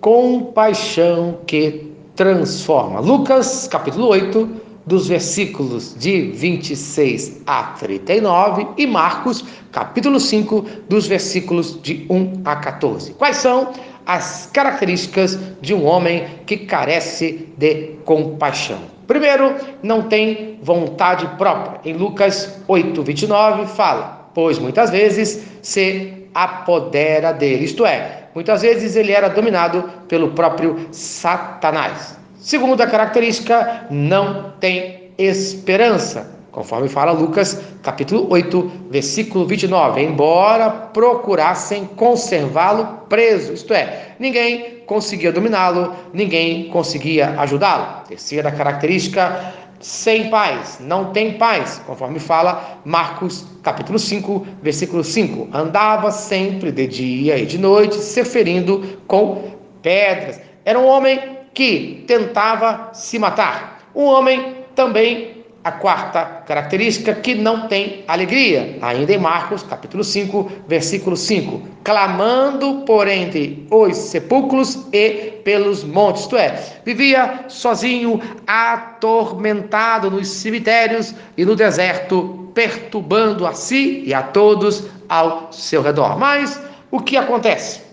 compaixão que transforma. Lucas, capítulo 8, dos versículos de 26 a 39 e Marcos, capítulo 5, dos versículos de 1 a 14. Quais são as características de um homem que carece de compaixão? Primeiro, não tem vontade própria. Em Lucas 8, 29, fala: Pois muitas vezes se apodera dele, isto é, muitas vezes ele era dominado pelo próprio Satanás. Segunda característica, não tem esperança. Conforme fala Lucas, capítulo 8, versículo 29. Embora procurassem conservá-lo preso, isto é, ninguém conseguia dominá-lo, ninguém conseguia ajudá-lo. Terceira característica, sem paz, não tem paz, conforme fala Marcos capítulo 5, versículo 5. Andava sempre de dia e de noite, se ferindo com pedras. Era um homem que tentava se matar. Um homem também, a quarta característica, que não tem alegria. Ainda em Marcos, capítulo 5, versículo 5. Clamando por entre os sepulcros e pelos montes. Isto é, vivia sozinho, atormentado nos cemitérios e no deserto, perturbando a si e a todos ao seu redor. Mas o que acontece?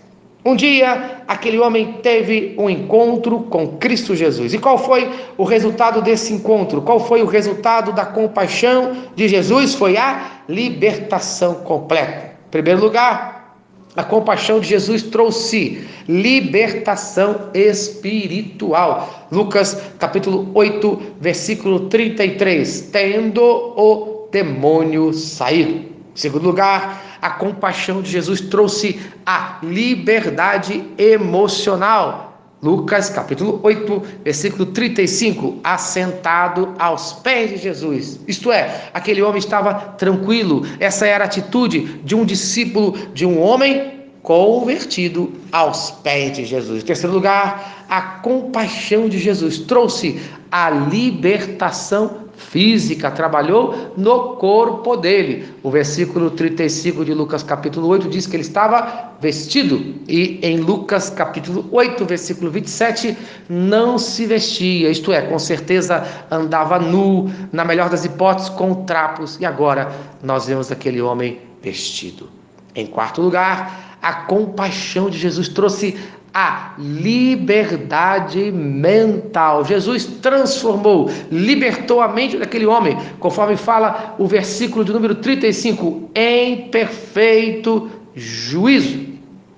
Um dia, aquele homem teve um encontro com Cristo Jesus. E qual foi o resultado desse encontro? Qual foi o resultado da compaixão de Jesus? Foi a libertação completa. Em primeiro lugar, a compaixão de Jesus trouxe libertação espiritual. Lucas capítulo 8, versículo 33. Tendo o demônio saído. Em segundo lugar, a compaixão de Jesus trouxe a liberdade emocional. Lucas capítulo 8, versículo 35, assentado aos pés de Jesus. Isto é, aquele homem estava tranquilo. Essa era a atitude de um discípulo, de um homem convertido aos pés de Jesus. Em terceiro lugar, a compaixão de Jesus trouxe a libertação física, trabalhou no corpo dele. O versículo 35 de Lucas capítulo 8 diz que ele estava vestido, e em Lucas capítulo 8, versículo 27, não se vestia, isto é, com certeza andava nu, na melhor das hipóteses, com trapos, e agora nós vemos aquele homem vestido. Em quarto lugar, a compaixão de Jesus trouxe a liberdade mental. Jesus transformou, libertou a mente daquele homem, conforme fala o versículo de número 35, em perfeito juízo.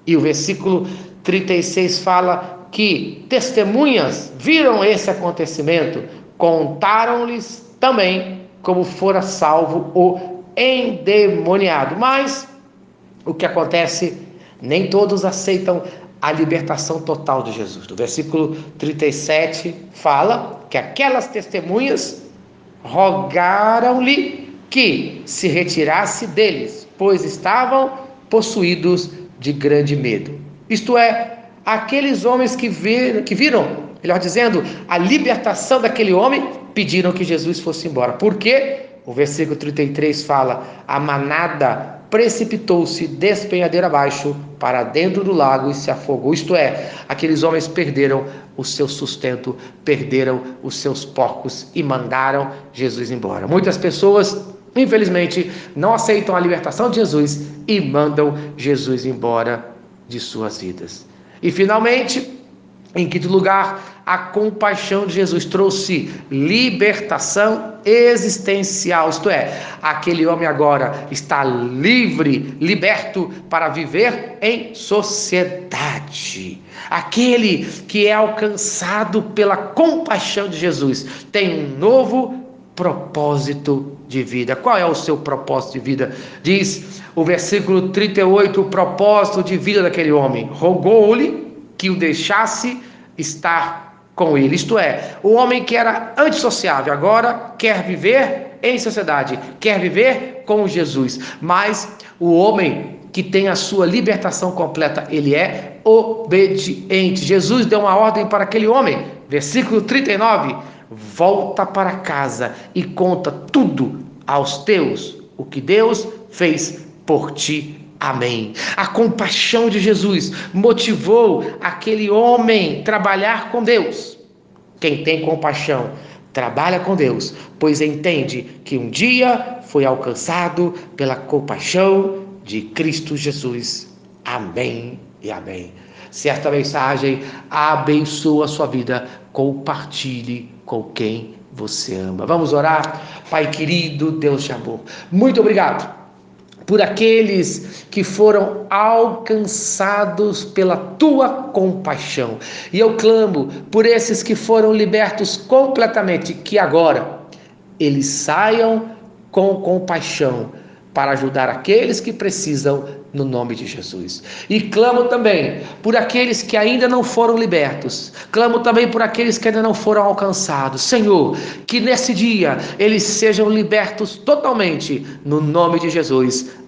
E o versículo 36 fala que testemunhas viram esse acontecimento, contaram-lhes também como fora salvo o endemoniado. Mas o que acontece? Nem todos aceitam a libertação total de Jesus. No versículo 37 fala que aquelas testemunhas rogaram-lhe que se retirasse deles, pois estavam possuídos de grande medo. Isto é, aqueles homens que viram, que viram, melhor dizendo, a libertação daquele homem, pediram que Jesus fosse embora. Por quê? O versículo 33 fala: a manada precipitou-se despenhadeira abaixo para dentro do lago e se afogou. Isto é, aqueles homens perderam o seu sustento, perderam os seus porcos e mandaram Jesus embora. Muitas pessoas, infelizmente, não aceitam a libertação de Jesus e mandam Jesus embora de suas vidas. E finalmente, em quinto lugar, a compaixão de Jesus trouxe libertação existencial, isto é, aquele homem agora está livre, liberto para viver em sociedade. Aquele que é alcançado pela compaixão de Jesus tem um novo propósito de vida. Qual é o seu propósito de vida? Diz o versículo 38, o propósito de vida daquele homem. Rogou-lhe que o deixasse estar com ele. Isto é, o homem que era antissociável agora quer viver em sociedade, quer viver com Jesus. Mas o homem que tem a sua libertação completa, ele é obediente. Jesus deu uma ordem para aquele homem, versículo 39: volta para casa e conta tudo aos teus, o que Deus fez por ti Amém. A compaixão de Jesus motivou aquele homem trabalhar com Deus. Quem tem compaixão trabalha com Deus, pois entende que um dia foi alcançado pela compaixão de Cristo Jesus. Amém e amém. Se esta mensagem abençoa a sua vida, compartilhe com quem você ama. Vamos orar? Pai querido, Deus de amor, muito obrigado por aqueles que foram alcançados pela tua compaixão. E eu clamo por esses que foram libertos completamente, que agora eles saiam com compaixão para ajudar aqueles que precisam no nome de Jesus. E clamo também por aqueles que ainda não foram libertos. Clamo também por aqueles que ainda não foram alcançados. Senhor, que nesse dia eles sejam libertos totalmente no nome de Jesus.